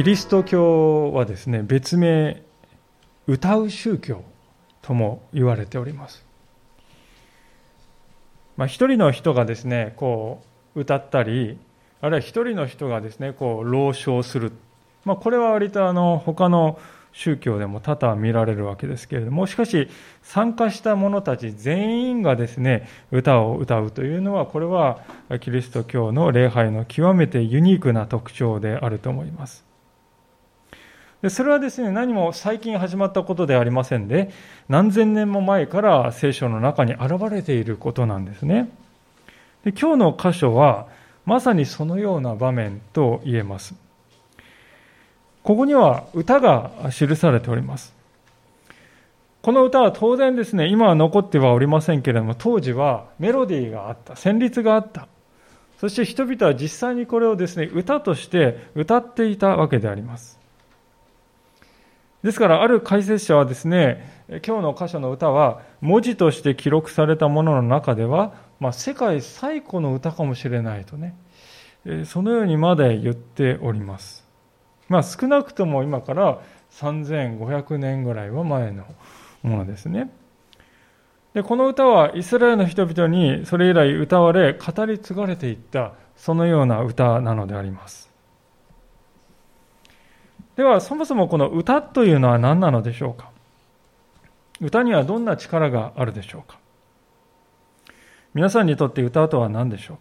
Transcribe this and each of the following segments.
キリスト教はですね、別名、歌う宗教とも言われております。まあ、一人の人がですね、こう、歌ったり、あるいは一人の人がですね、こう、朗唱する。まあ、これは割とあの、他の宗教でも多々見られるわけですけれども、しかし、参加した者たち全員がですね、歌を歌うというのは、これはキリスト教の礼拝の極めてユニークな特徴であると思います。でそれはですね、何も最近始まったことではありませんで、何千年も前から聖書の中に現れていることなんですね。で今日の箇所は、まさにそのような場面と言えます。ここには歌が記されております。この歌は当然ですね、今は残ってはおりませんけれども、当時はメロディーがあった、旋律があった。そして人々は実際にこれをですね、歌として歌っていたわけであります。ですから、ある解説者はですね、今日の箇所の歌は、文字として記録されたものの中では、まあ、世界最古の歌かもしれないとね、そのようにまで言っております。まあ、少なくとも今から3500年ぐらいは前のものですね。でこの歌はイスラエルの人々にそれ以来歌われ語り継がれていったそのような歌なのであります。ではそもそもこの歌というのは何なのでしょうか？歌にはどんな力があるでしょうか？皆さんにとって歌とは何でしょう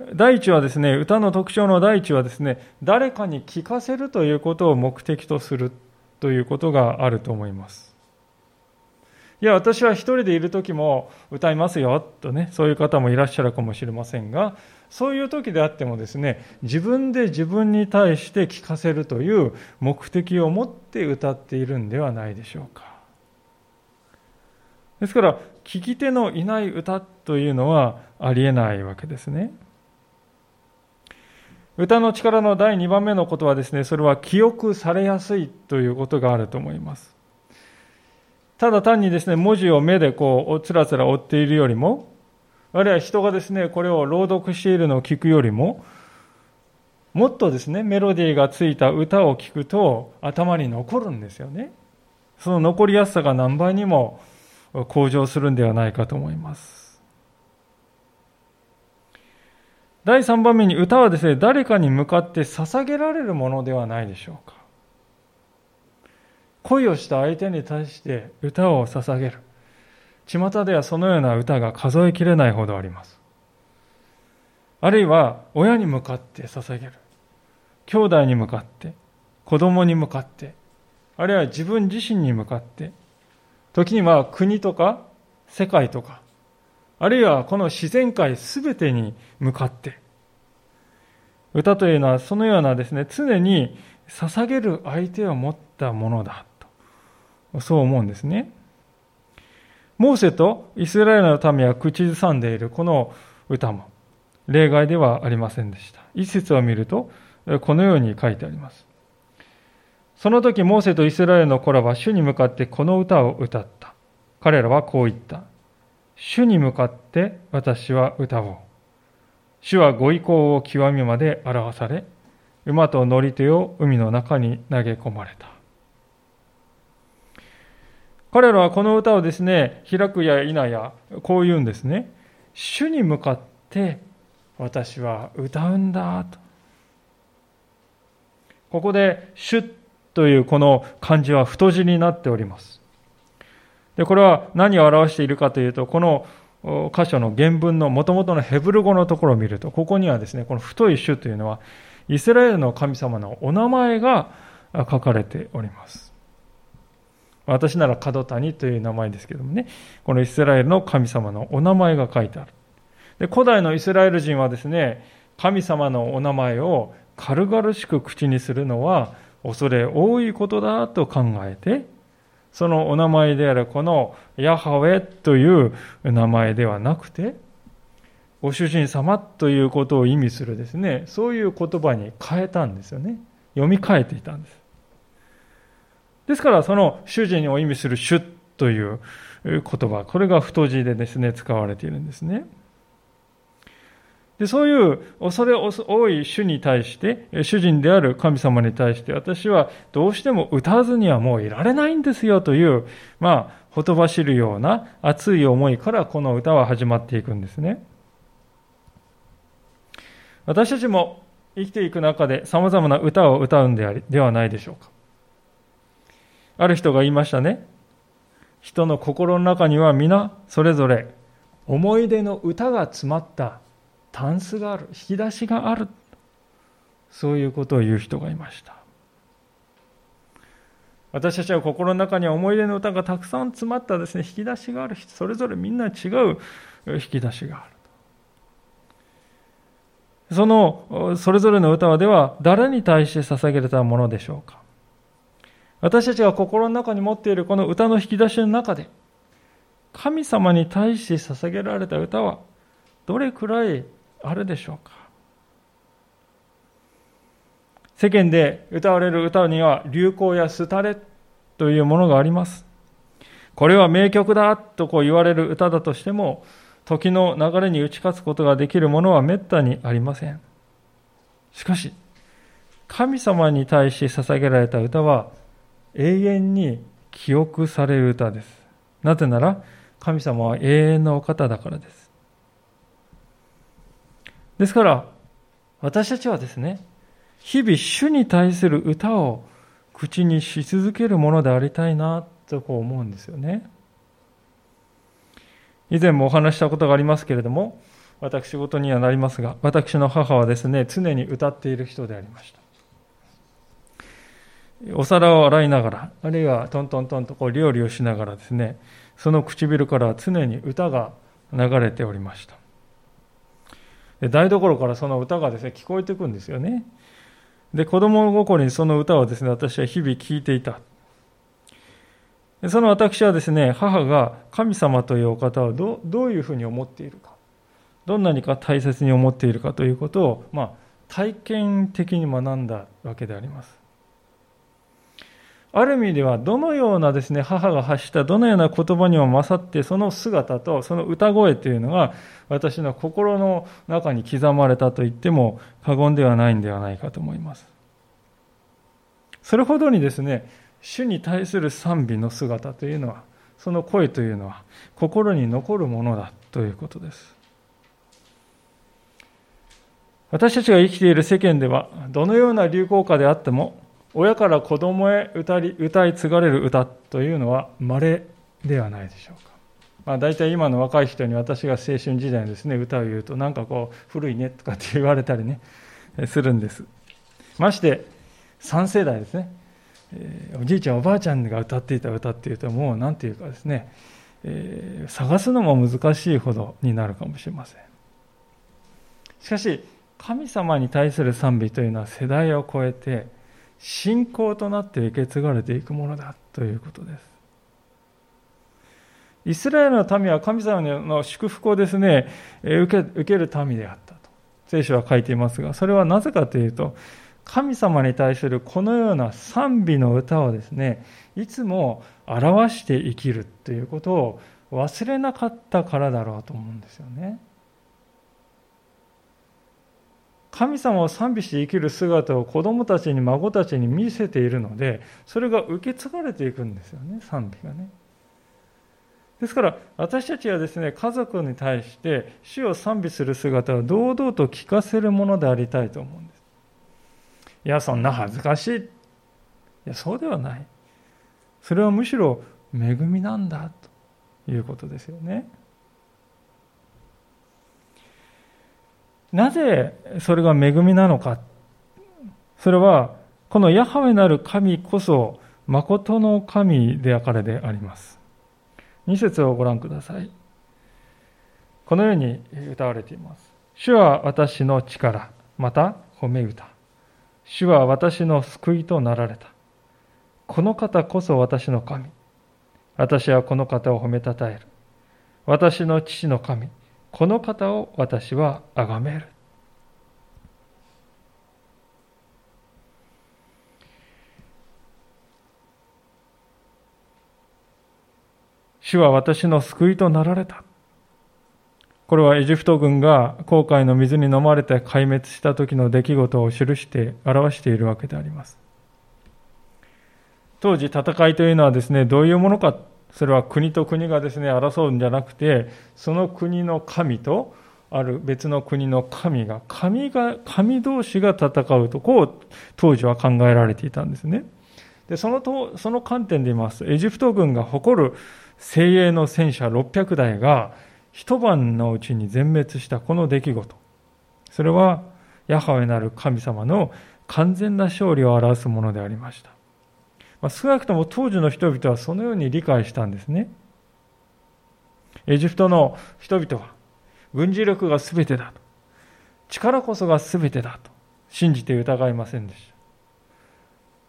か？第一はですね、歌の特徴の第一はですね、誰かに聞かせるということを目的とするということがあると思います。いや、私は一人でいる時も歌いますよ、とね、そういう方もいらっしゃるかもしれませんが、そういう時であってもですね、自分で自分に対して聞かせるという目的を持って歌っているんではないでしょうか。ですから、聞き手のいない歌というのはありえないわけですね。歌の力の第2番目のことはですね、それは記憶されやすいということがあると思います。ただ単にですね、文字を目でこう、つらつら追っているよりも、あるいは人がですね、これを朗読しているのを聞くよりも、もっとですね、メロディーがついた歌を聞くと頭に残るんですよね。その残りやすさが何倍にも向上するんではないかと思います。第3番目に歌はですね、誰かに向かって捧げられるものではないでしょうか。恋をした相手に対して歌を捧げる。巷ではそのような歌が数えきれないほどあります。あるいは親に向かって捧げる。兄弟に向かって、子供に向かって、あるいは自分自身に向かって、時には国とか世界とか、あるいはこの自然界すべてに向かって、歌というのはそのようなですね、常に捧げる相手を持ったものだと、そう思うんですね。モーセとイスラエルの民は口ずさんでいるこの歌も例外ではありませんでした。一節を見ると、このように書いてあります。その時、モーセとイスラエルの子らは主に向かってこの歌を歌った。彼らはこう言った。主に向かって私は歌おう。主はご意向を極みまで表され、馬と乗り手を海の中に投げ込まれた。彼らはこの歌をですね、開くや否や、こう言うんですね。主に向かって私は歌うんだと。ここで主というこの漢字は太字になっております。で、これは何を表しているかというと、この箇所の原文の元々のヘブル語のところを見ると、ここにはですね、この太い種というのは、イスラエルの神様のお名前が書かれております。私なら角谷という名前ですけどもね、このイスラエルの神様のお名前が書いてある。で古代のイスラエル人はですね、神様のお名前を軽々しく口にするのは恐れ多いことだと考えて、そのお名前であるこのヤハウェという名前ではなくて、ご主人様ということを意味するですね、そういう言葉に変えたんですよね。読み替えていたんです。ですから、その主人を意味する主という言葉、これが太字でですね、使われているんですね。でそういう恐れ多い主に対して、主人である神様に対して、私はどうしても歌わずにはもういられないんですよという、まあ、ほとばしるような熱い思いからこの歌は始まっていくんですね。私たちも生きていく中で様々な歌を歌うんでありではないでしょうか。ある人が言いましたね。人の心の中には皆それぞれ思い出の歌が詰まったタンスがある、引き出しがある。そういうことを言う人がいました。私たちは心の中には思い出の歌がたくさん詰まったですね、引き出しがある。それぞれみんな違う引き出しがある。その、それぞれの歌はでは誰に対して捧げられたものでしょうか？私たちが心の中に持っているこの歌の引き出しの中で、神様に対して捧げられた歌はどれくらいあるでしょうか？世間で歌われる歌には流行や廃れというものがあります。これは名曲だとこう言われる歌だとしても、時の流れに打ち勝つことができるものはめったにありません。しかし、神様に対して捧げられた歌は永遠に記憶される歌です。なぜなら、神様は永遠のお方だからです。ですから、私たちはですね、日々主に対する歌を口にし続けるものでありたいなとこう思うんですよね。以前もお話したことがありますけれども、私事にはなりますが、私の母はですね、常に歌っている人でありました。お皿を洗いながら、あるいはトントントンとこう料理をしながらですね、その唇から常に歌が流れておりました。で台所からその歌がですね、聞こえてくるんですよね。で、子供心にその歌をですね、私は日々聴いていた。その私はですね、母が神様というお方をどどういうふうに思っているか、どんなにか大切に思っているかということを、まあ、体験的に学んだわけであります。ある意味では、どのようなですね、母が発したどのような言葉にも勝って、その姿とその歌声というのが、私の心の中に刻まれたと言っても過言ではないんではないかと思います。それほどにですね、主に対する賛美の姿というのは、その声というのは、心に残るものだということです。私たちが生きている世間では、どのような流行歌であっても、親から子供へ歌い歌い継がれる歌というのは稀ではないでしょうか。まあ、大体今の若い人に私が青春時代のですね歌を言うとなんかこう古いねとかって言われたりねするんです。まして3世代ですねえおじいちゃんおばあちゃんが歌っていた歌っていうともう何て言うかですね、え、探すのも難しいほどになるかもしれませんしかし神様に対する賛美というのは世代を超えて信仰となって受け継がれていくものだということですイスラエルの民は神様の祝福をですね受け受ける民であったと聖書は書いていますがそれはなぜかというと神様に対するこのような賛美の歌をですね、いつも表して生きるということを忘れなかったからだろうと思うんですよね。神様を賛美して生きる姿を子供たちに孫たちに見せているので、それが受け継がれていくんですよね、賛美がね。ですから私たちはですね家族に対して主を賛美する姿を堂々と聞かせるものでありたいと思うんです。いや、そんな恥ずかしい。いや、そうではない。それはむしろ恵みなんだということですよね。なぜそれが恵みなのか。それは、このヤハウェなる神こそ、誠の神であからであります。二節をご覧ください。このように歌われています。主は私の力、また褒め歌。主は私の救いとなられた。この方こそ私の神。私はこの方を褒めたたえる。私の父の神。この方を私は崇める。主は私の救いとなられた。これはエジプト軍が航海の水に飲まれて壊滅した時の出来事を記して表しているわけであります。当時戦いというのはですね、どういうものか、それは国と国がですね、争うんじゃなくて、その国の神とある別の国の神が、神が、神同士が戦うと、こう当時は考えられていたんですね。で、そのと、その観点で言いますと、エジプト軍が誇る精鋭の戦車600台が、一晩のうちに全滅したこの出来事。それは、ヤハウェなる神様の完全な勝利を表すものでありました。まあ、少なくとも当時の人々はそのように理解したんですね。エジプトの人々は、軍事力が全てだと。力こそが全てだと信じて疑いませんでした。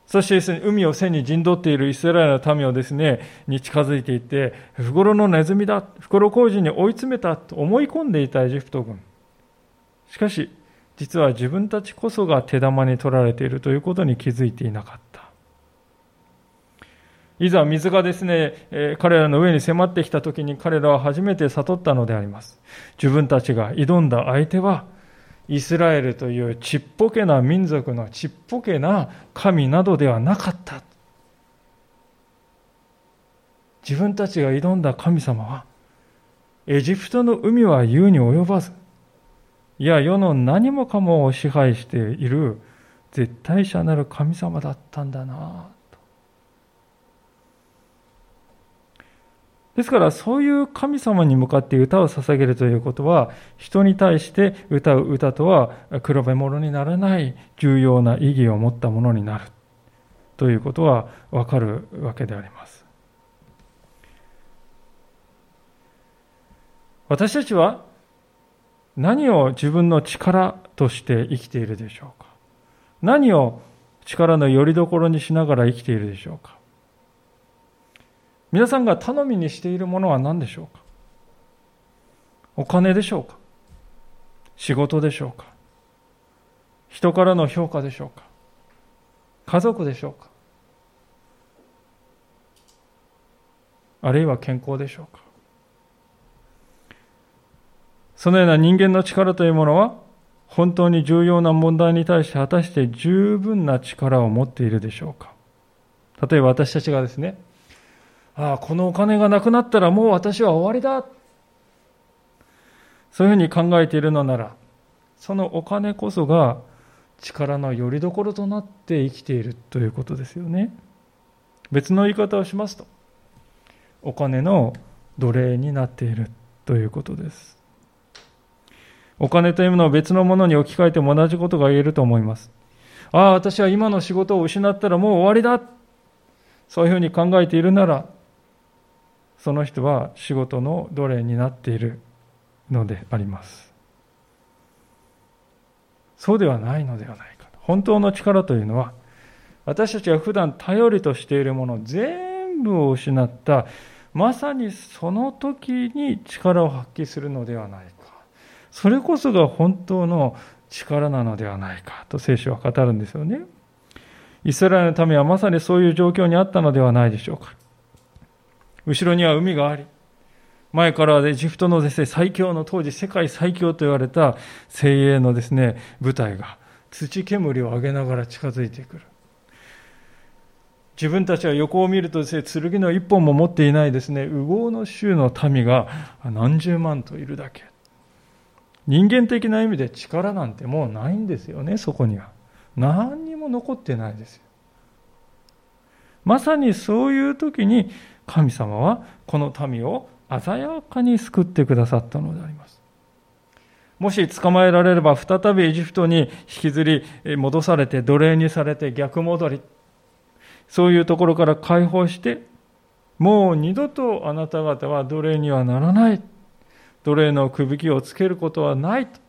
そしてですね、海を背に陣取っているイスラエルの民をですね、に近づいていって、袋のネズミだ、袋小路に追い詰めたと思い込んでいたエジプト軍。しかし、実は自分たちこそが手玉に取られているということに気づいていなかった。いざ水がですね、え彼らの上に迫ってきた時に彼らは初めて悟ったのであります。自分たちが挑んだ相手は、イスラエルというちっぽけな民族のちっぽけな神などではなかった。自分たちが挑んだ神様は、エジプトの海は言うに及ばず、いや、世の何もかもを支配している絶対者なる神様だったんだな。ですからそういう神様に向かって歌を捧げるということは人に対して歌う歌とは比べ物にならない重要な意義を持ったものになるということはわかるわけであります。私たちは何を自分の力として生きているでしょうか？何を力の拠り所にしながら生きているでしょうか？皆さんが頼みにしているものは何でしょうか？お金でしょうか？仕事でしょうか？人からの評価でしょうか？家族でしょうか？あるいは健康でしょうか？そのような人間の力というものは本当に重要な問題に対して果たして十分な力を持っているでしょうか？例えば私たちがですねああ、このお金がなくなったらもう私は終わりだ。そういうふうに考えているのなら、そのお金こそが力の拠り所となって生きているということですよね。別の言い方をしますと、お金の奴隷になっているということです。お金というものを別のものに置き換えても同じことが言えると思います。ああ、私は今の仕事を失ったらもう終わりだ。そういうふうに考えているなら、その人は仕事の奴隷になっているのであります。そうではないのではないか。本当の力というのは、私たちが普段頼りとしているもの全部を失った、まさにその時に力を発揮するのではないか。それこそが本当の力なのではないかと聖書は語るんですよね。イスラエルのためはまさにそういう状況にあったのではないでしょうか。後ろには海があり、前からはエジプトのですね、最強の当時世界最強と言われた精鋭のですね、部隊が土煙を上げながら近づいてくる。自分たちは横を見るとですね、剣の一本も持っていないですね、右往の州の民が何十万といるだけ。人間的な意味で力なんてもうないんですよね、そこには。何にも残ってないですよ。まさにそういう時に神様はこの民を鮮やかに救ってくださったのであります。もし捕まえられれば再びエジプトに引きずり戻されて奴隷にされて逆戻り。そういうところから解放して、もう二度とあなた方は奴隷にはならない。奴隷のくびきをつけることはないと。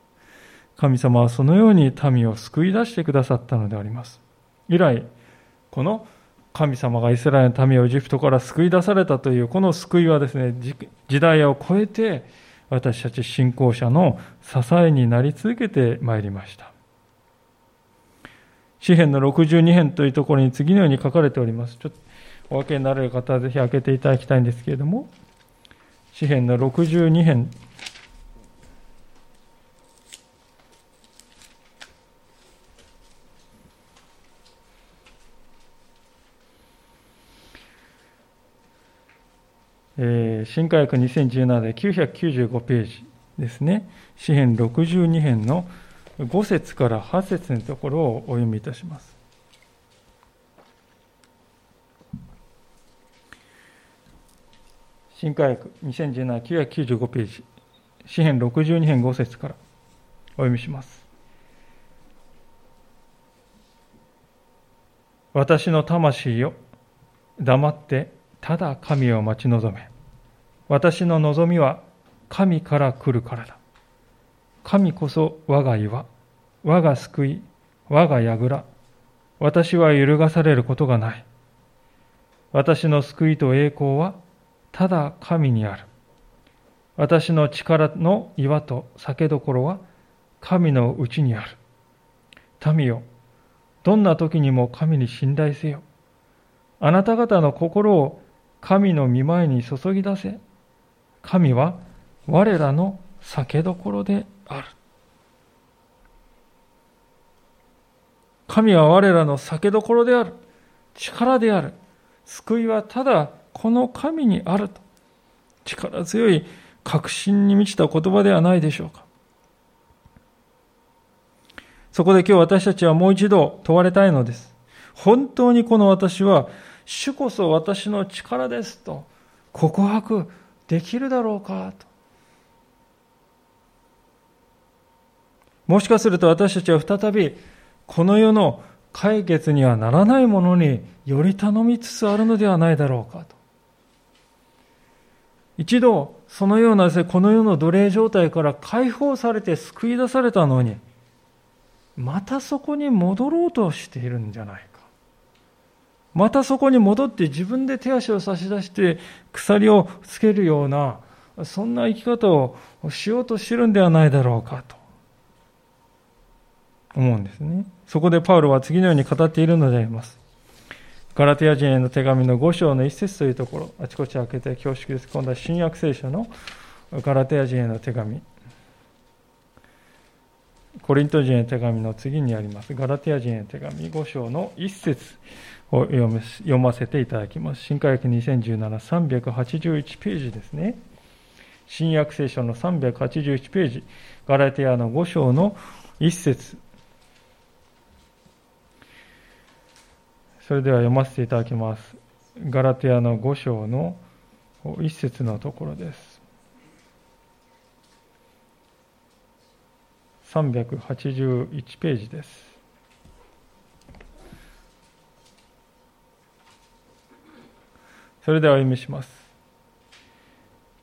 神様はそのように民を救い出してくださったのであります。以来、この神様がイスラエルの民をエジプトから救い出されたというこの救いはですね時代を超えて私たち信仰者の支えになり続けてまいりました。詩篇の62編というところに次のように書かれております。ちょっとお分けになれる方はぜひ開けていただきたいんですけれども詩篇の62編新科学2017で995ページですね。詩編62編の5節から8節のところをお読みいたします。新科学2017、995ページ、詩編62編5節からお読みします。私の魂よ、黙ってただ神を待ち望め。私の望みは神から来るからだ。神こそ我が岩、我が救い、我が櫓。私は揺るがされることがない。私の救いと栄光はただ神にある。私の力の岩と酒どころは神のうちにある。民よ、どんな時にも神に信頼せよ。あなた方の心を神の御前に注ぎ出せ。神は我らの酒どころである。神は我らの酒どころである。力である。救いはただこの神にあると。力強い確信に満ちた言葉ではないでしょうか。そこで今日私たちはもう一度問われたいのです。本当にこの私は、主こそ私の力ですと告白できるだろうかと。もしかすると私たちは再びこの世の解決にはならないものにより頼みつつあるのではないだろうかと。一度そのようなですね、この世の奴隷状態から解放されて救い出されたのに、またそこに戻ろうとしているんじゃない。またそこに戻って自分で手足を差し出して鎖をつけるような、そんな生き方をしようとしてるんではないだろうかと思うんですね。そこでパウロは次のように語っているのであります。ガラテヤ人への手紙の5章の一節というところ、あちこち開けて恐縮です。今度は新約聖書のガラテヤ人への手紙。コリント人への手紙の次にあります。ガラテヤ人への手紙5章の一節を読読ませていただきます。新科学2017、381ページですね。新約聖書の381ページ、ガラテヤの5章の一節それでは読ませていただきます。ガラテヤの5章の一節のところです。381ページです。それではお読みします。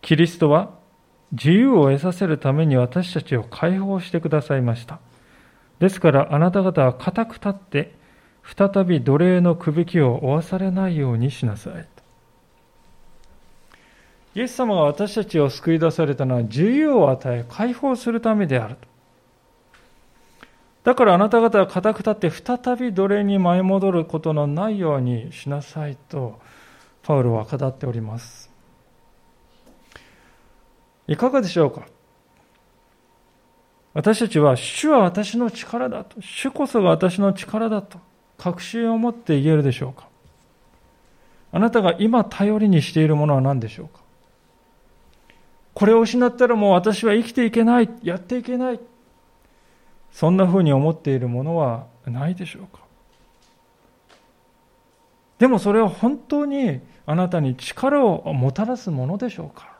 キリストは自由を得させるために私たちを解放してくださいました。ですからあなた方は固く立って再び奴隷のくびきを負わされないようにしなさい。イエス様が私たちを救い出されたのは自由を与え解放するためであると。だからあなた方は固く立って再び奴隷に舞い戻ることのないようにしなさいとパウロは語っております。いかがでしょうか？私たちは主は私の力だと。主こそが私の力だと。確信を持って言えるでしょうか？あなたが今頼りにしているものは何でしょうか？これを失ったらもう私は生きていけない、やっていけない。そんなふうに思っているものはないでしょうか？でもそれは本当にあなたに力をもたらすものでしょうか？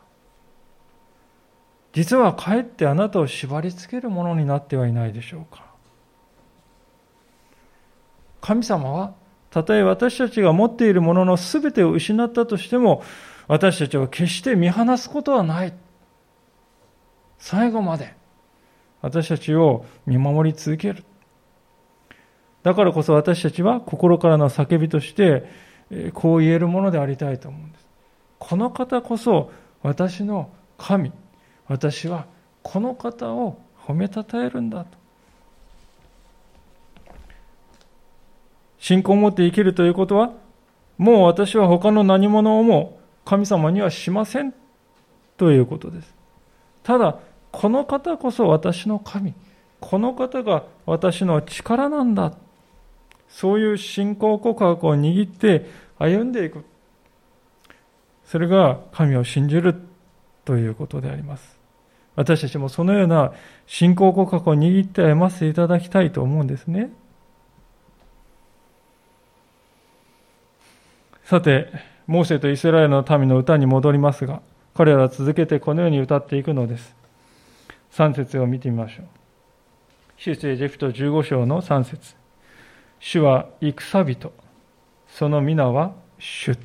実はかえってあなたを縛り付けるものになってはいないでしょうか？神様は、たとえ私たちが持っているものの全てを失ったとしても、私たちを決して見放すことはない。最後まで私たちを見守り続ける。だからこそ私たちは心からの叫びとして、こう言えるものでありたいと思うんです。この方こそ私の神。私はこの方を褒めたたえるんだと。信仰を持って生きるということは、もう私は他の何者をも神様にはしませんということです。ただ、この方こそ私の神、この方が私の力なんだ。そういう信仰告白を握って歩んでいく。それが神を信じるということであります。私たちもそのような信仰告白を握って歩ませていただきたいと思うんですね。さて、モーセとイスラエルの民の歌に戻りますが、彼らは続けてこのように歌っていくのです。3節を見てみましょう。出エジプト15章の3節主は戦人、その皆は主。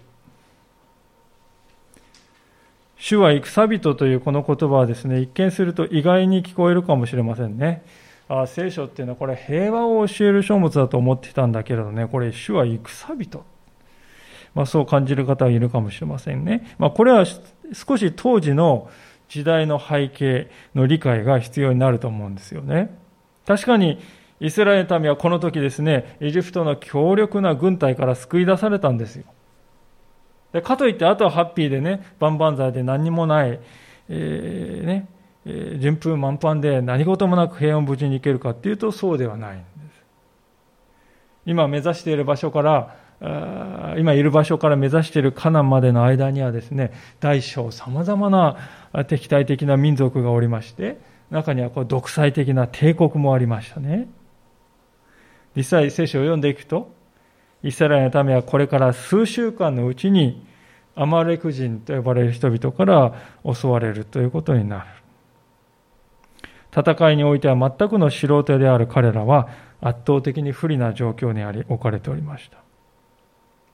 主は戦人というこの言葉はですね、一見すると意外に聞こえるかもしれませんね。あ聖書っていうのはこれ平和を教える書物だと思ってたんだけれどね、これ主は戦人。まあ、そう感じる方がいるかもしれませんね。まあ、これは少し当時の時代の背景の理解が必要になると思うんですよね。確かにイスラエルの民はこの時ですね、エジプトの強力な軍隊から救い出されたんですよ。でかといって、あとはハッピーでね、万々歳で何にもない、えー、ね、えー、順風満帆で何事もなく平穏無事に行けるかっていうと、そうではないんです。今目指している場所から、今いる場所から目指しているカナンまでの間にはですね、大小様々な敵対的な民族がおりまして、中にはこう独裁的な帝国もありましたね。実際聖書を読んでいくと、イスラエルの民はこれから数週間のうちにアマレク人と呼ばれる人々から襲われるということになる。戦いにおいては全くの素人である彼らは圧倒的に不利な状況にあり置かれておりました。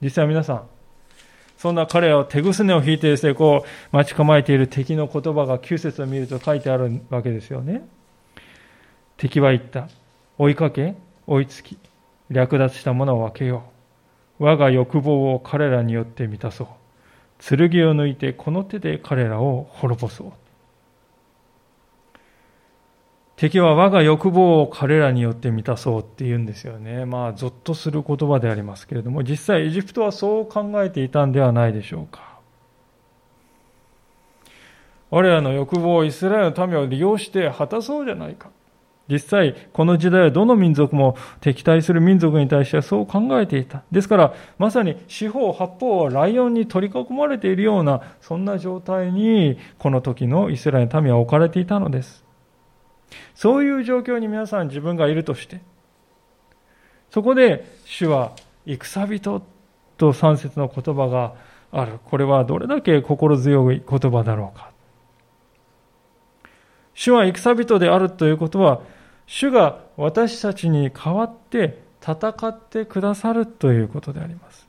実際皆さん、そんな彼らを手ぐすねを引いてですね、こう待ち構えている敵の言葉が9節を見ると書いてあるわけですよね。敵は言った。追いかけ、追いつき、略奪したものを分けよう。我が欲望を彼らによって満たそう。剣を抜いてこの手で彼らを滅ぼそう。敵は我が欲望を彼らによって満たそうって言うんですよね。まあ、ぞっとする言葉でありますけれども、実際エジプトはそう考えていたんではないでしょうか。我らの欲望をイスラエルの民を利用して果たそうじゃないか。実際、この時代はどの民族も敵対する民族に対してはそう考えていた。ですから、まさに四方八方をライオンに取り囲まれているような、そんな状態に、この時のイスラエルの民は置かれていたのです。そういう状況に皆さん自分がいるとして、そこで主は戦人と三節の言葉がある。これはどれだけ心強い言葉だろうか。主は戦人であるということは、主が私たちに代わって戦ってくださるということであります。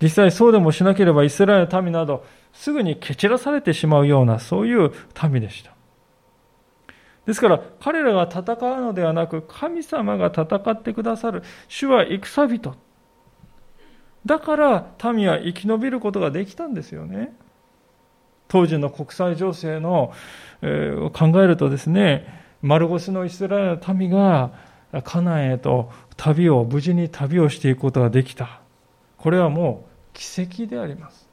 実際そうでもしなければイスラエルの民などすぐに蹴散らされてしまうようなそういう民でした。ですから彼らが戦うのではなく神様が戦ってくださる主は戦人だから民は生き延びることができたんですよね当時の国際情勢の、えー、考えるとですね丸腰のイスラエルの民がカナンへと旅を無事に旅をしていくことができたこれはもう奇跡であります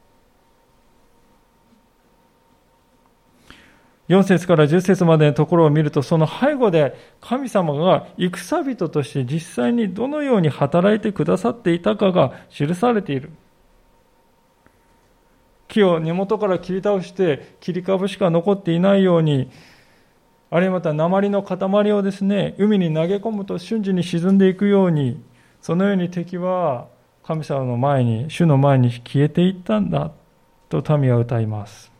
4節から10節までのところを見ると、その背後で神様が戦人として実際にどのように働いてくださっていたかが記されている。木を根元から切り倒して切り株しか残っていないように、あるいはまた鉛の塊をですね、海に投げ込むと瞬時に沈んでいくように、そのように敵は神様の前に、主の前に消えていったんだと民は歌います。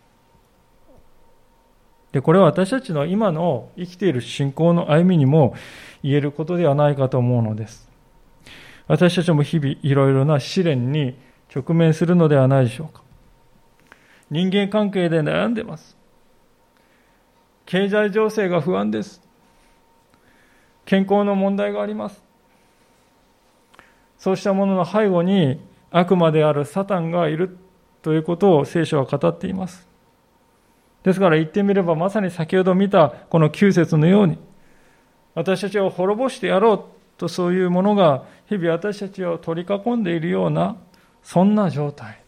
で、これは私たちの今の生きている信仰の歩みにも言えることではないかと思うのです。私たちも日々いろいろな試練に直面するのではないでしょうか。人間関係で悩んでます。経済情勢が不安です。健康の問題があります。そうしたものの背後に悪魔であるサタンがいるということを聖書は語っています。ですから言ってみればまさに先ほど見たこの9節のように私たちを滅ぼしてやろうとそういうものが日々私たちを取り囲んでいるようなそんな状態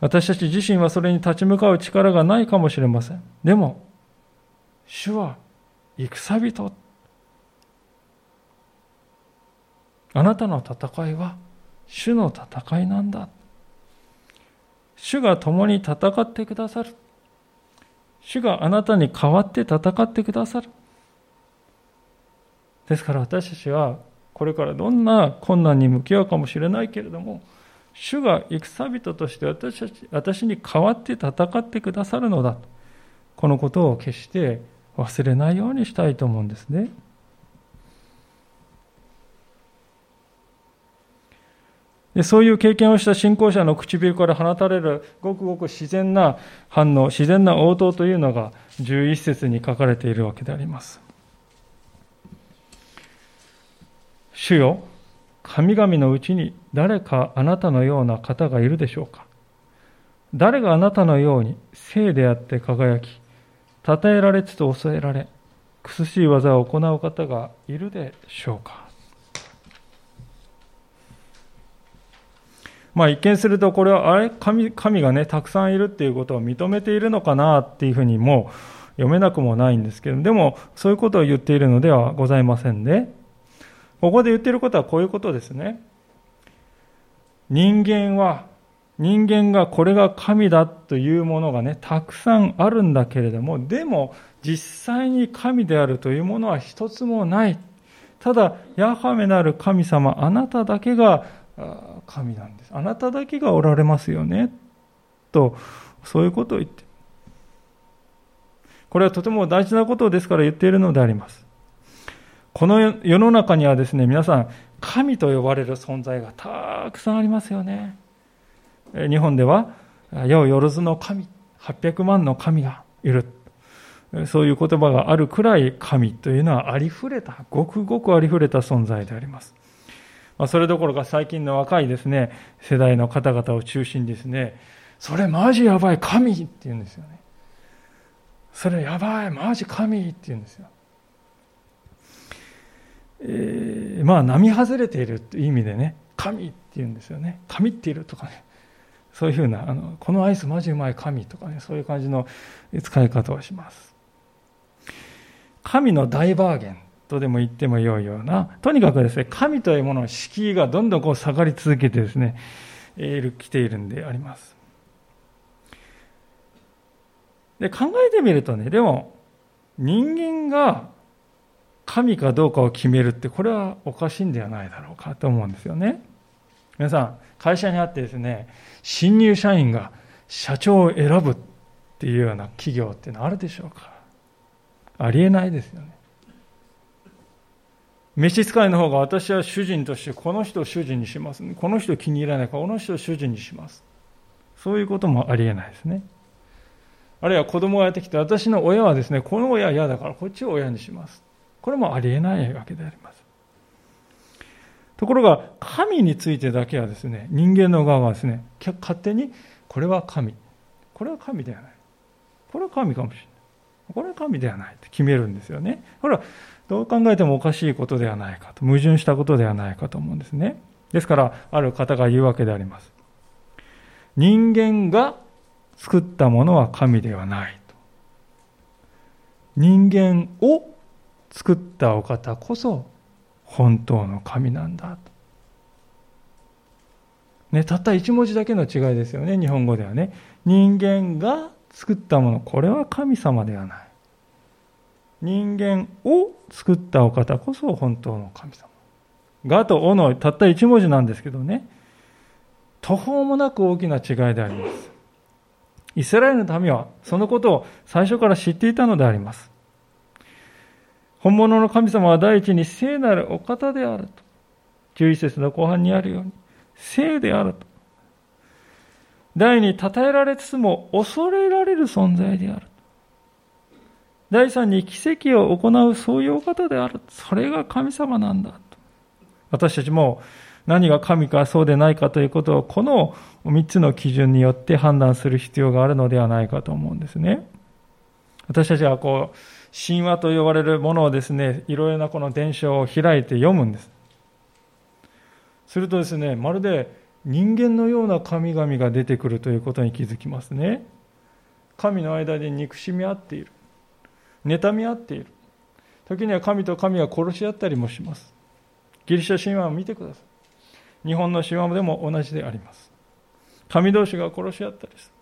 私たち自身はそれに立ち向かう力がないかもしれませんでも主は戦人あなたの戦いは主の戦いなんだ。主が共に戦ってくださる。主があなたに代わって戦ってくださる。ですから私たちはこれからどんな困難に向き合うかもしれないけれども、主が戦人として私たち私に代わって戦ってくださるのだと。このことを決して忘れないようにしたいと思うんですね。でそういう経験をした信仰者の唇から放たれるごくごく自然な反応、自然な応答というのが11節に書かれているわけであります。主よ、神々のうちに誰かあなたのような方がいるでしょうか？誰があなたのように聖であって輝き、称えられつつ恐れられ、苦しい技を行う方がいるでしょうか？まあ、一見するとこれはあれ？神神がねたくさんいるっていうことを認めているのかなっていうふうにも読めなくもないんですけどでもそういうことを言っているのではございませんね。ここで言ってることはこういうことですね人間は人間がこれが神だというものがねたくさんあるんだけれどもでも実際に神であるというものは一つもないただヤハメなる神様あなただけが神なんです。あなただけがおられますよね。と、そういうことを言って。これはとても大事なことですから言っているのであります。この世の中にはですね、皆さん、神と呼ばれる存在がたくさんありますよね。日本では、世よろずの神、800万の神がいる。そういう言葉があるくらい神というのはありふれた、ごくごくありふれた存在であります。まあ、それどころか最近の若いですね、世代の方々を中心にですね、それマジやばい、神って言うんですよね。それやばい、マジ神って言うんですよ。えー、まあ、並外れているという意味でね、神って言うんですよね。神っているとかね。そういうふうな、あのこのアイスマジうまい神とかね、そういう感じの使い方をします。神の大バーゲン。とでも言ってもよいような、とにかくですね、神というものの敷居がどんどんこう下がり続けてですね、来ているんであります。で、考えてみるとね、でも、人間が神かどうかを決めるって、これはおかしいんではないだろうかと思うんですよね。皆さん、会社にあってですね、新入社員が社長を選ぶっていうような企業ってのあるでしょうかありえないですよね。召使いの方が私は主人としてこの人を主人にします。この人気に入らないからこの人を主人にします。そういうこともありえないですね。あるいは子供がやってきて私の親はですね、この親は嫌だからこっちを親にします。これもありえないわけであります。ところが神についてだけはですね、人間の側はですね、勝手にこれは神。これは神ではない。これは神かもしれない。これは神ではないって決めるんですよね。ほら、どう考えてもおかしいことではないかと、矛盾したことではないかと思うんですね。ですから、ある方が言うわけであります。人間が作ったものは神ではないと。人間を作ったお方こそ本当の神なんだと。ね、たった一文字だけの違いですよね、日本語ではね。人間が作ったもの、これは神様ではない。人間を作ったお方こそ本当の神様。がとおのたった一文字なんですけどね、途方もなく大きな違いであります。イスラエルの民はそのことを最初から知っていたのであります。本物の神様は第一に聖なるお方であると。11節の後半にあるように、聖であると。第二に、称えられつつも恐れられる存在である。第三に奇跡を行うそういうお方である。それが神様なんだと。私たちも何が神かそうでないかということをこの3つの基準によって判断する必要があるのではないかと思うんですね。私たちはこう、神話と呼ばれるものをですね、いろいろなこの伝承を開いて読むんです。するとですね、まるで人間のような神々が出てくるということに気づきますね。神の間で憎しみ合っている。妬み合っている。時には神と神が殺し合ったりもします。ギリシャ神話を見てください。日本の島でも同じであります。神同士が殺し合ったりす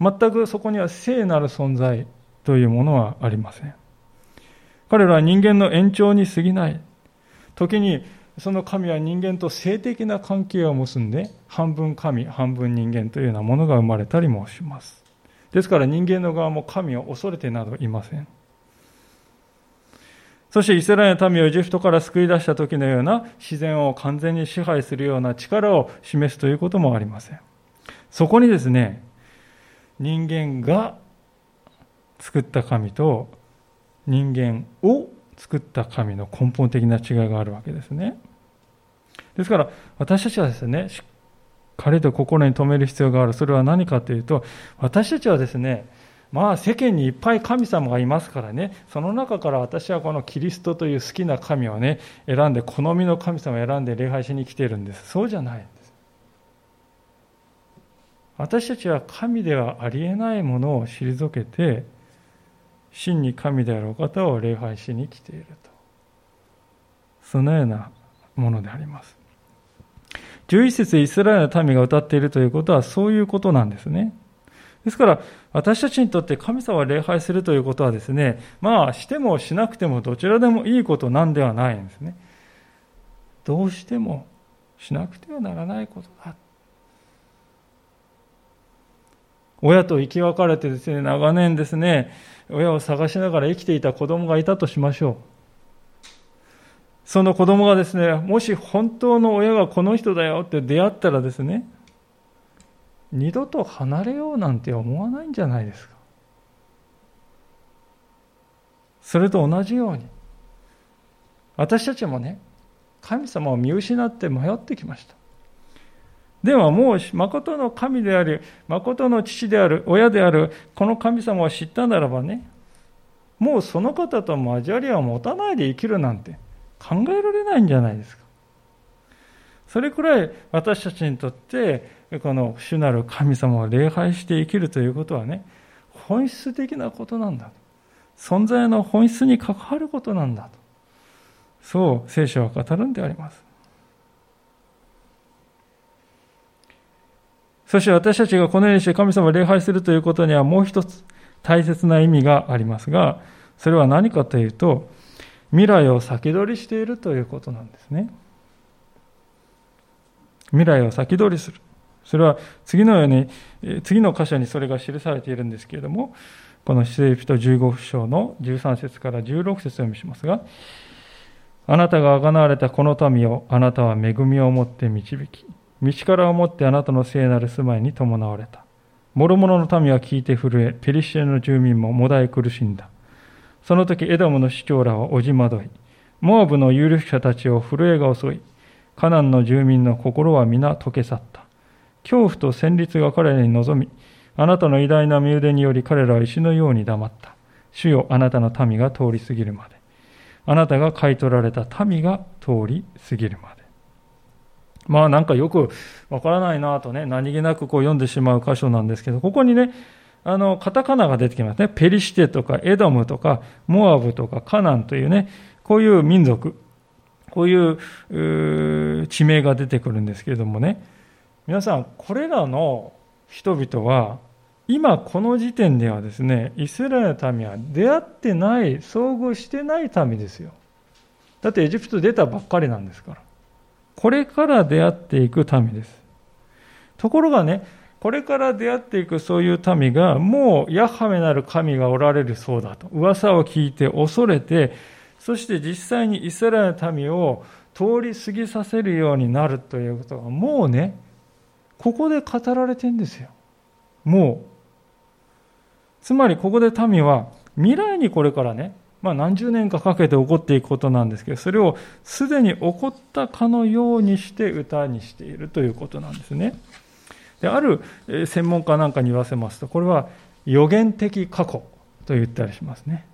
る。全くそこには聖なる存在というものはありません。彼らは人間の延長に過ぎない。時にその神は人間と性的な関係を結んで、半分神、半分人間というようなものが生まれたりもします。ですから人間の側も神を恐れてなどいません。そしてイスラエルの民をエジプトから救い出した時のような自然を完全に支配するような力を示すということもありません。そこにですね、人間が作った神と人間を作った神の根本的な違いがあるわけですね。ですから私たちはですね、しっかりと心に留める必要がある。それは何かというと、私たちはですね、まあ世間にいっぱい神様がいますからね、その中から私はこのキリストという好きな神をね、選んで、好みの神様を選んで礼拝しに来ているんです。そうじゃないんです。私たちは神ではありえないものを退けて、真に神であるお方を礼拝しに来ていると。そのようなものであります。11節イスラエルの民が歌っているということはそういうことなんですね。ですから、私たちにとって神様を礼拝するということはですね、まあ、してもしなくてもどちらでもいいことなんではないんですね。どうしてもしなくてはならないことだ。親と生き別れてですね、長年ですね、親を探しながら生きていた子供がいたとしましょう。その子供がですね、もし本当の親がこの人だよって出会ったらですね、二度と離れようなんて思わないんじゃないですか。それと同じように、私たちもね、神様を見失って迷ってきました。ではもう、誠の神であり、誠の父である、親である、この神様を知ったならばね、もうその方と交わりを持たないで生きるなんて考えられないんじゃないですか。それくらい私たちにとって、この主なる神様を礼拝して生きるということはね、本質的なことなんだ。存在の本質に関わることなんだと。そう聖書は語るんであります。そして私たちがこのようにして神様を礼拝するということにはもう一つ大切な意味がありますが、それは何かというと、未来を先取りしているということなんですね。未来を先取りする。それは次のように、次の箇所にそれが記されているんですけれども、この出エピト15章の13節から16節を読みしますが、あなたがあがなわれたこの民をあなたは恵みを持って導き、道からをもってあなたの聖なる住まいに伴われた。諸々の民は聞いて震え、ペリシテの住民ももだえ苦しんだ。その時、エドムの市長らはおじまどい、モアブの有力者たちを震えが襲い、カナンの住民の心は皆溶け去った。恐怖と戦慄が彼らに望み、あなたの偉大な身腕により彼らは石のように黙った。主よ、あなたの民が通り過ぎるまで。あなたが買い取られた民が通り過ぎるまで。まあなんかよくわからないなとね、何気なくこう読んでしまう箇所なんですけど、ここにね、あの、カタカナが出てきますね。ペリシテとかエドムとかモアブとかカナンというね、こういう民族、こういう地名が出てくるんですけれどもね、皆さん、これらの人々は、今この時点ではですね、イスラエルの民は出会ってない、遭遇してない民ですよ。だってエジプト出たばっかりなんですから。これから出会っていく民です。ところがね、これから出会っていくそういう民が、もうヤハメなる神がおられるそうだと、噂を聞いて恐れて、そして実際にイスラエルの民を通り過ぎさせるようになるということが、もうね、ここで語られてんですよ。もう。つまりここで民は未来にこれからね、まあ、何十年かかけて起こっていくことなんですけど、それをすでに起こったかのようにして歌にしているということなんですね。である専門家なんかに言わせますと、これは予言的過去と言ったりしますね。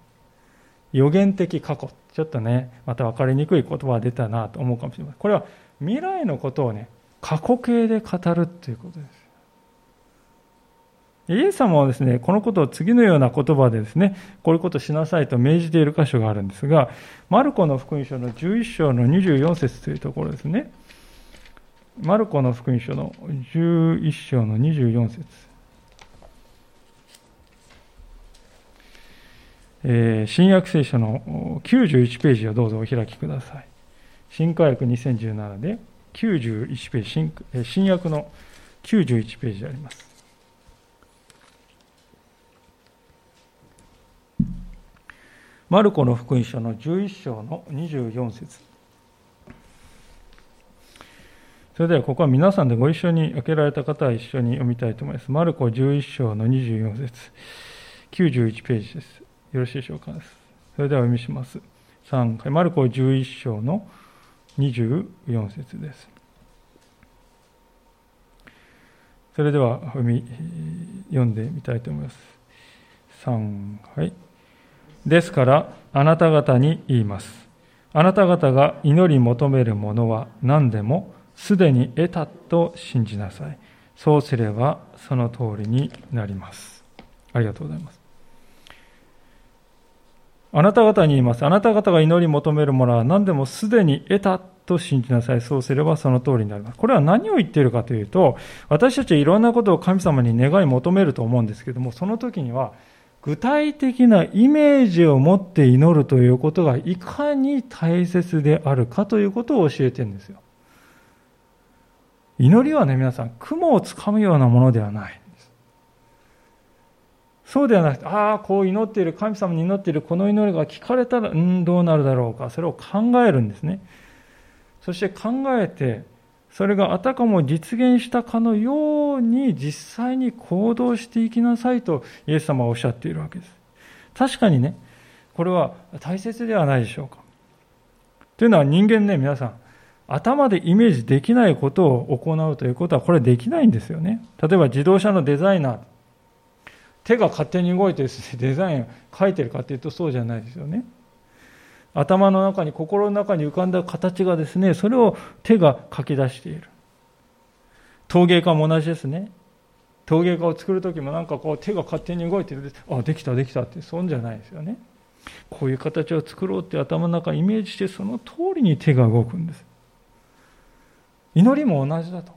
予言的過去。ちょっとね、また分かりにくい言葉が出たなと思うかもしれません。これは未来のことをね、過去形で語るということです。イエス様はですね、このことを次のような言葉でですね、こういうことをしなさいと命じている箇所があるんですが、マルコの福音書の11章の24節というところですね。マルコの福音書の11章の24節えー、新約聖書の91ページをどうぞお開きください。新科学2017で91ページ新、新約の91ページであります。マルコの福音書の11章の24節それではここは皆さんでご一緒に開けられた方は一緒に読みたいと思います。マルコ11章の24節91ページです。よろしいでしょうか。それではお読みします。3回、マルコ11章の24節です。それでは読み読んでみたいと思います。3はい。ですから、あなた方に言います。あなた方が祈り求めるものは何でもすでに得たと信じなさい。そうすればその通りになります。ありがとうございます。あなた方に言います。あなた方が祈り求めるものは何でもすでに得たと信じなさい。そうすればその通りになります。これは何を言っているかというと、私たちはいろんなことを神様に願い求めると思うんですけども、その時には具体的なイメージを持って祈るということがいかに大切であるかということを教えてるんですよ。祈りはね、皆さん、雲をつかむようなものではない。そうではなくて、ああ、こう祈っている、神様に祈っている、この祈りが聞かれたら、うん、どうなるだろうか、それを考えるんですね。そして考えて、それがあたかも実現したかのように実際に行動していきなさいとイエス様はおっしゃっているわけです。確かにね、これは大切ではないでしょうか。というのは人間ね、皆さん、頭でイメージできないことを行うということはこれできないんですよね。例えば自動車のデザイナー、手が勝手に動いてデザインを描いてるかというとそうじゃないですよね。頭の中に、心の中に浮かんだ形がですね、それを手が書き出している。陶芸家も同じですね。陶芸家を作る時もなんかこう手が勝手に動いてる。あ、できたできたって、そんじゃないですよね。こういう形を作ろうって頭の中にイメージして、その通りに手が動くんです。祈りも同じだと。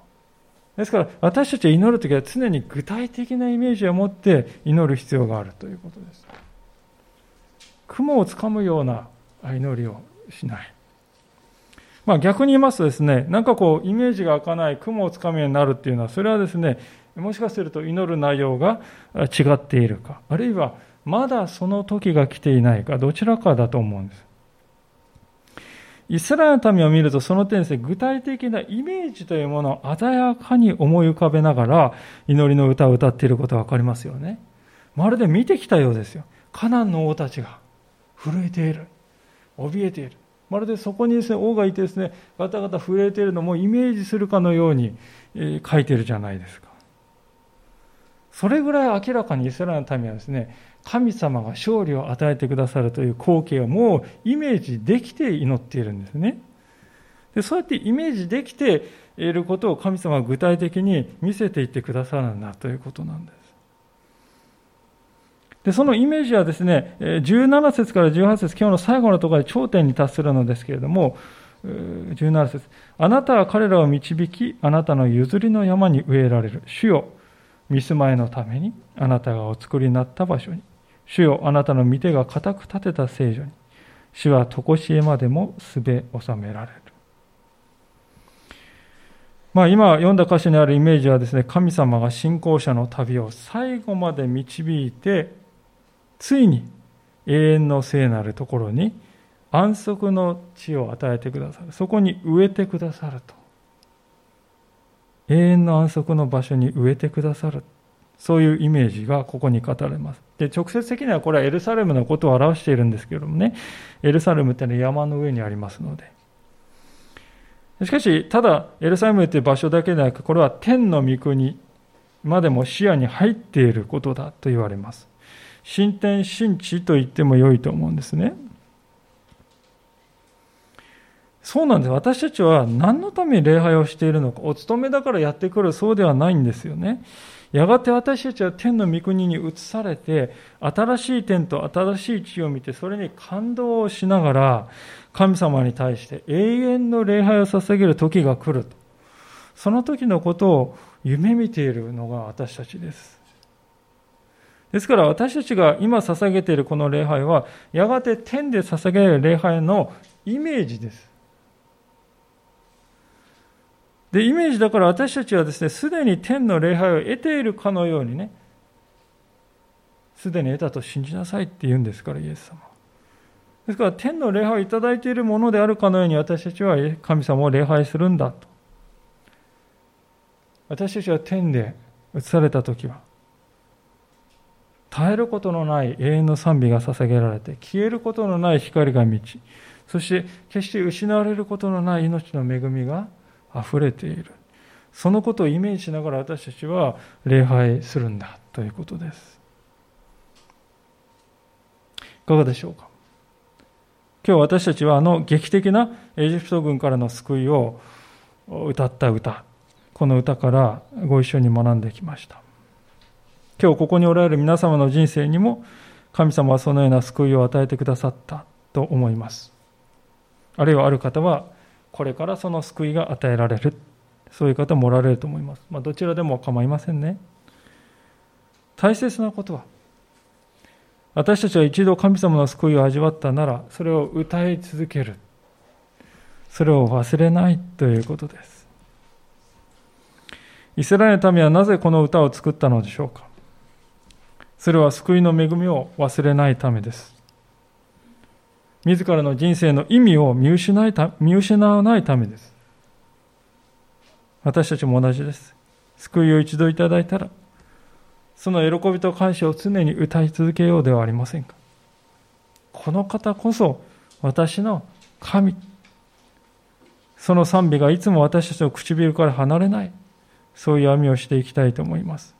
ですから私たちは祈るときは常に具体的なイメージを持って祈る必要があるということです。雲をつかむような祈りをしない。まあ逆に言いますとですね、なんかこうイメージが開かない雲をつかむようになるっていうのは、それはですね、もしかすると祈る内容が違っているか、あるいはまだその時が来ていないか、どちらかだと思うんです。イスラエルの民を見るとその点で具体的なイメージというものを鮮やかに思い浮かべながら祈りの歌を歌っていることがわかりますよね。まるで見てきたようですよ。カナンの王たちが震えている。怯えている。まるでそこにですね、王がいてですね、ガタガタ震えているのもイメージするかのように、え、書いてるじゃないですか。それぐらい明らかにイスラエルの民はですね、神様が勝利を与えてくださるという光景をもうイメージできて祈っているんですね。でそうやってイメージできていることを神様は具体的に見せていってくださるんだということなんです。でそのイメージはですね、17節から18節今日の最後のところで頂点に達するのですけれども、17節あなたは彼らを導き、あなたの譲りの山に植えられる。主よ、見住まいのために、あなたがお作りになった場所に。主よあなたの御手が固く立てた聖女に主は常しえまでもすべ収められるまあ今読んだ歌詞にあるイメージはですね神様が信仰者の旅を最後まで導いてついに永遠の聖なるところに安息の地を与えてくださるそこに植えてくださると永遠の安息の場所に植えてくださるそういうイメージがここに語られます。で、直接的にはこれはエルサレムのことを表しているんですけれどもね、エルサレムってのは山の上にありますので。しかし、ただ、エルサレムという場所だけでなく、これは天の御国までも視野に入っていることだと言われます。新天新地と言っても良いと思うんですね。そうなんです。私たちは何のために礼拝をしているのか、お勤めだからやってくる、そうではないんですよね。やがて私たちは天の御国に移されて、新しい天と新しい地を見て、それに感動をしながら、神様に対して永遠の礼拝を捧げる時が来ると。その時のことを夢見ているのが私たちです。ですから私たちが今捧げているこの礼拝は、やがて天で捧げる礼拝のイメージです。で、イメージだから私たちはですね、すでに天の礼拝を得ているかのようにね、すでに得たと信じなさいって言うんですから、イエス様。ですから、天の礼拝をいただいているものであるかのように私たちは神様を礼拝するんだと。私たちは天で移された時は、絶えることのない永遠の賛美が捧げられて、消えることのない光が満ち、そして決して失われることのない命の恵みが溢れている。そのことをイメージしながら私たちは礼拝するんだということです。いかがでしょうか？今日私たちはあの劇的なエジプト軍からの救いを歌った歌、この歌からご一緒に学んできました。今日ここにおられる皆様の人生にも神様はそのような救いを与えてくださったと思います。あるいはある方はこれからその救いが与えられる。そういう方もおられると思います。まあ、どちらでも構いませんね。大切なことは私たちは一度神様の救いを味わったなら、それを歌い続ける。それを忘れないということです。イスラエルの民はなぜこの歌を作ったのでしょうかそれは救いの恵みを忘れないためです。自らの人生の意味を見失いた見失わないためです。私たちも同じです。救いを一度いただいたら、その喜びと感謝を常に歌い続けようではありませんか。この方こそ私の神。その賛美がいつも私たちの唇から離れない、そういう網をしていきたいと思います。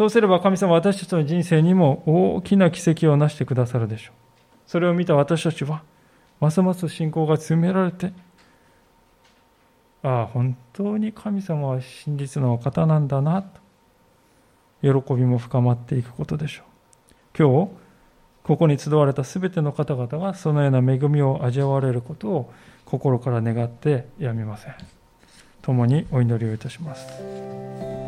そうすれば神様は私たちの人生にも大きな奇跡を成してくださるでしょう。それを見た私たちは、ますます信仰が強められて、ああ、本当に神様は真実のお方なんだな、と喜びも深まっていくことでしょう。今日、ここに集われた全ての方々がそのような恵みを味わわれることを心から願ってやみません。共にお祈りをいたします。